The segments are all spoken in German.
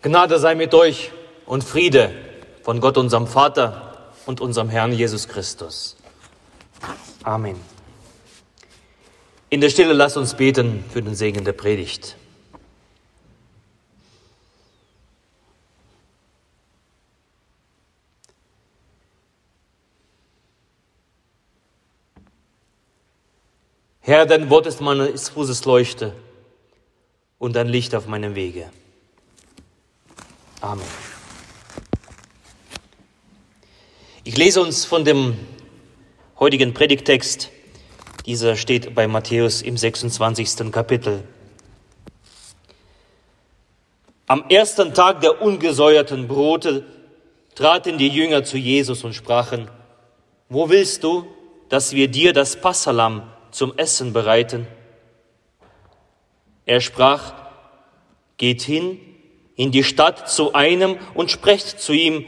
Gnade sei mit euch und Friede von Gott, unserem Vater und unserem Herrn Jesus Christus. Amen. In der Stille lasst uns beten für den Segen der Predigt. Herr, dein Wort ist meines Fußes Leuchte und ein Licht auf meinem Wege. Amen. Ich lese uns von dem heutigen Predigtext. Dieser steht bei Matthäus im 26. Kapitel. Am ersten Tag der ungesäuerten Brote traten die Jünger zu Jesus und sprachen, wo willst du, dass wir dir das Passalam zum Essen bereiten? Er sprach, geht hin in die Stadt zu einem und sprecht zu ihm,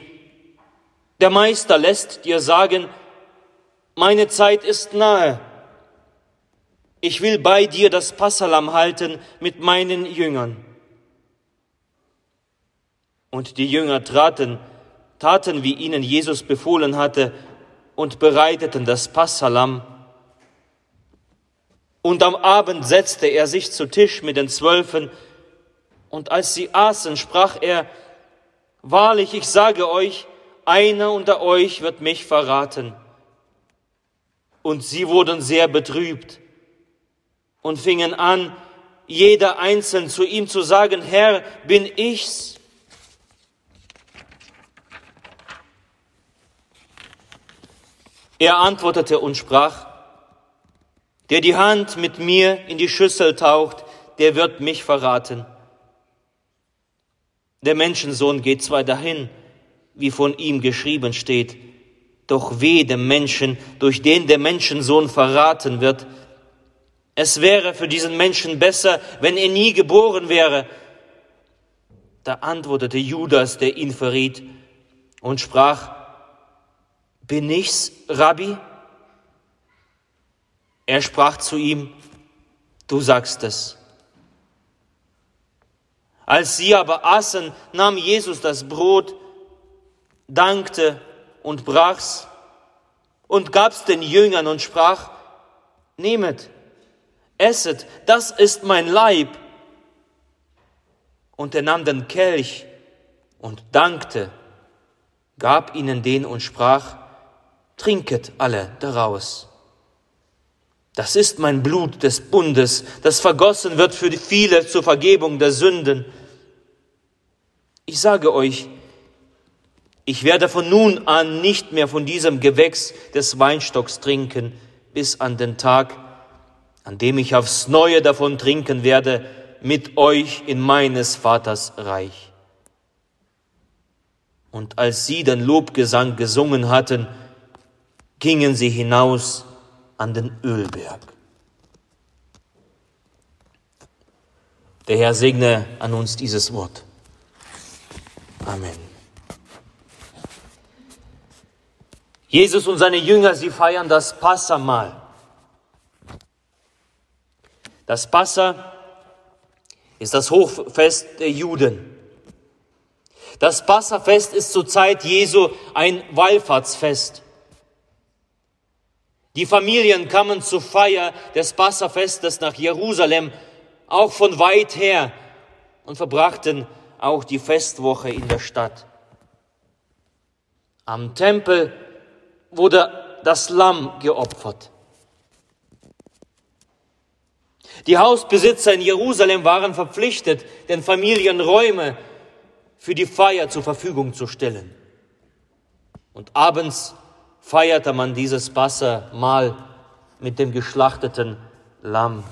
der Meister lässt dir sagen, meine Zeit ist nahe. Ich will bei dir das Passalam halten mit meinen Jüngern. Und die Jünger traten, taten, wie ihnen Jesus befohlen hatte, und bereiteten das Passalam. Und am Abend setzte er sich zu Tisch mit den Zwölfen, und als sie aßen, sprach er, Wahrlich, ich sage euch, einer unter euch wird mich verraten. Und sie wurden sehr betrübt und fingen an, jeder einzeln zu ihm zu sagen, Herr, bin ich's? Er antwortete und sprach, der die Hand mit mir in die Schüssel taucht, der wird mich verraten. Der Menschensohn geht zwar dahin, wie von ihm geschrieben steht, doch weh dem Menschen, durch den der Menschensohn verraten wird. Es wäre für diesen Menschen besser, wenn er nie geboren wäre. Da antwortete Judas, der ihn verriet, und sprach, bin ich's, Rabbi? Er sprach zu ihm, du sagst es. Als sie aber aßen, nahm Jesus das Brot, dankte und brach's und gab's den Jüngern und sprach, nehmet, esset, das ist mein Leib. Und er nahm den Kelch und dankte, gab ihnen den und sprach, trinket alle daraus. Das ist mein Blut des Bundes, das vergossen wird für viele zur Vergebung der Sünden. Ich sage euch, ich werde von nun an nicht mehr von diesem Gewächs des Weinstocks trinken, bis an den Tag, an dem ich aufs Neue davon trinken werde, mit euch in meines Vaters Reich. Und als sie den Lobgesang gesungen hatten, gingen sie hinaus an den Ölberg. Der Herr segne an uns dieses Wort. Amen. Jesus und seine Jünger, sie feiern das Passamal. Das Passa ist das Hochfest der Juden. Das Passafest ist zur Zeit Jesu ein Wallfahrtsfest. Die Familien kamen zur Feier des Passafestes nach Jerusalem, auch von weit her, und verbrachten auch die Festwoche in der Stadt. Am Tempel wurde das Lamm geopfert. Die Hausbesitzer in Jerusalem waren verpflichtet, den Familien Räume für die Feier zur Verfügung zu stellen. Und abends feierte man dieses Wassermahl mit dem geschlachteten Lamm.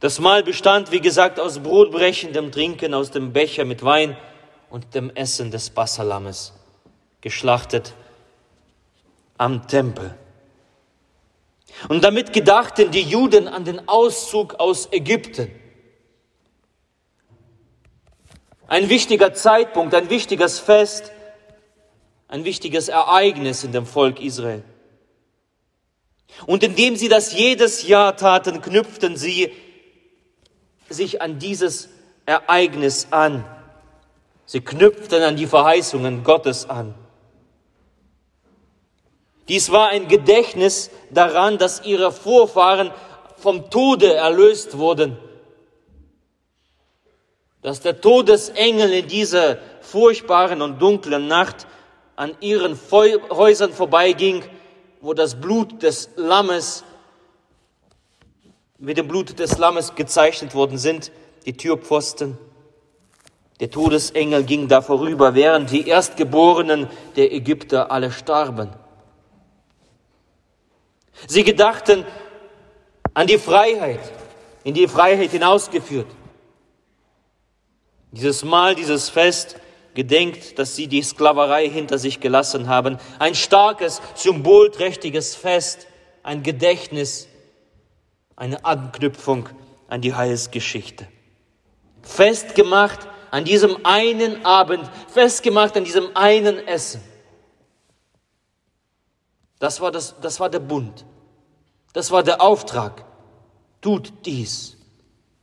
Das Mahl bestand, wie gesagt, aus brotbrechendem Trinken aus dem Becher mit Wein und dem Essen des Passalammes, geschlachtet am Tempel. Und damit gedachten die Juden an den Auszug aus Ägypten. Ein wichtiger Zeitpunkt, ein wichtiges Fest, ein wichtiges Ereignis in dem Volk Israel. Und indem sie das jedes Jahr taten, knüpften sie sich an dieses Ereignis an. Sie knüpften an die Verheißungen Gottes an. Dies war ein Gedächtnis daran, dass ihre Vorfahren vom Tode erlöst wurden. Dass der Todesengel in dieser furchtbaren und dunklen Nacht an ihren Häusern vorbeiging, wo das Blut des Lammes mit dem Blut des Lammes gezeichnet worden sind, die Türpfosten. Der Todesengel ging da vorüber, während die Erstgeborenen der Ägypter alle starben. Sie gedachten an die Freiheit, in die Freiheit hinausgeführt. Dieses Mal, dieses Fest gedenkt, dass sie die Sklaverei hinter sich gelassen haben. Ein starkes, symbolträchtiges Fest, ein Gedächtnis, eine Anknüpfung an die Heilsgeschichte. Festgemacht an diesem einen Abend, festgemacht an diesem einen Essen. Das war, das, das war der Bund. Das war der Auftrag. Tut dies,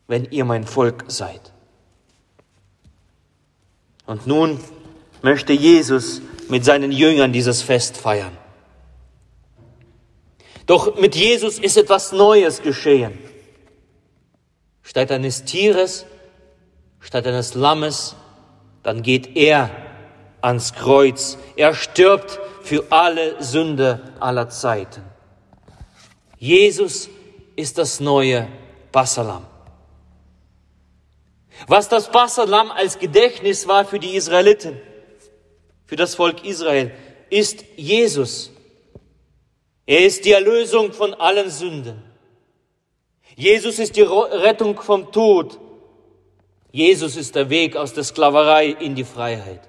wenn ihr mein Volk seid. Und nun möchte Jesus mit seinen Jüngern dieses Fest feiern. Doch mit Jesus ist etwas Neues geschehen. Statt eines Tieres, statt eines Lammes, dann geht er ans Kreuz. Er stirbt für alle Sünde aller Zeiten. Jesus ist das neue Passalam. Was das Passalam als Gedächtnis war für die Israeliten, für das Volk Israel, ist Jesus. Er ist die Erlösung von allen Sünden. Jesus ist die Rettung vom Tod. Jesus ist der Weg aus der Sklaverei in die Freiheit.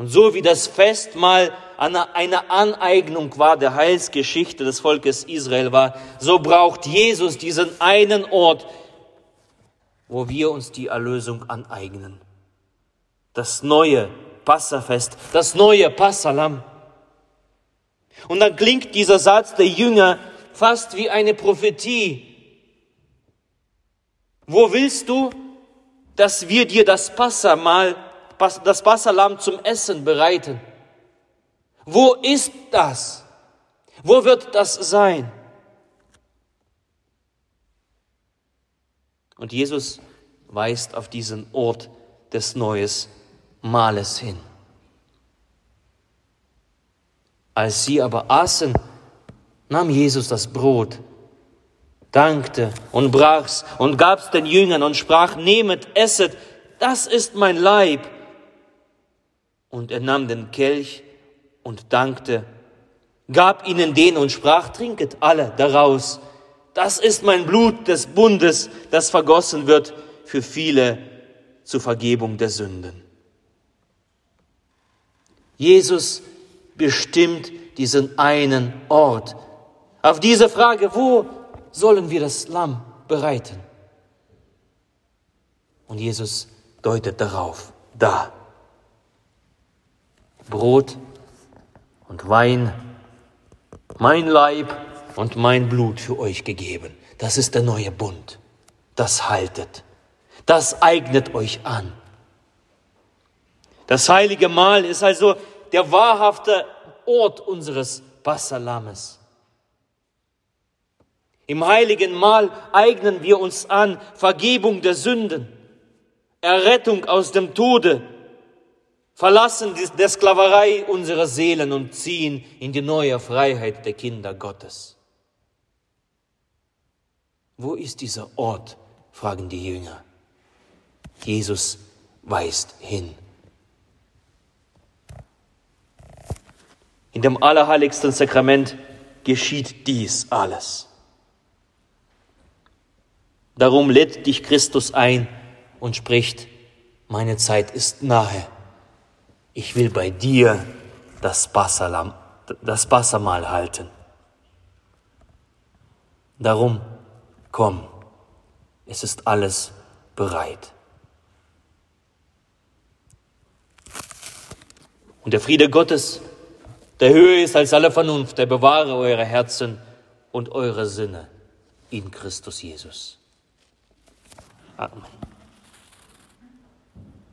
Und so wie das Festmahl eine Aneignung war der Heilsgeschichte des Volkes Israel war, so braucht Jesus diesen einen Ort, wo wir uns die Erlösung aneignen. Das neue Passafest, das neue Passalam. Und dann klingt dieser Satz der Jünger fast wie eine Prophetie. Wo willst du, dass wir dir das Passamal, das Passalam zum Essen bereiten? Wo ist das? Wo wird das sein? Und Jesus weist auf diesen Ort des Neues Mahles hin. Als sie aber aßen, nahm Jesus das Brot, dankte und brach's und gab's den Jüngern und sprach, nehmet, esset, das ist mein Leib. Und er nahm den Kelch und dankte, gab ihnen den und sprach, trinket alle daraus. Das ist mein Blut des Bundes, das vergossen wird für viele zur Vergebung der Sünden. Jesus bestimmt diesen einen Ort. Auf diese Frage, wo sollen wir das Lamm bereiten? Und Jesus deutet darauf, da. Brot und Wein, mein Leib und mein Blut für euch gegeben. Das ist der neue Bund. Das haltet. Das eignet euch an. Das heilige Mahl ist also der wahrhafte Ort unseres Passalames. Im heiligen Mahl eignen wir uns an Vergebung der Sünden, Errettung aus dem Tode, verlassen der Sklaverei unserer Seelen und ziehen in die neue Freiheit der Kinder Gottes. Wo ist dieser Ort? fragen die Jünger. Jesus weist hin. In dem allerheiligsten Sakrament geschieht dies alles. Darum lädt dich Christus ein und spricht, meine Zeit ist nahe. Ich will bei dir das Passalam, das Passamal halten. Darum komm, es ist alles bereit. Und der Friede Gottes, der höher ist als alle Vernunft, der bewahre eure Herzen und eure Sinne in Christus Jesus. Amen.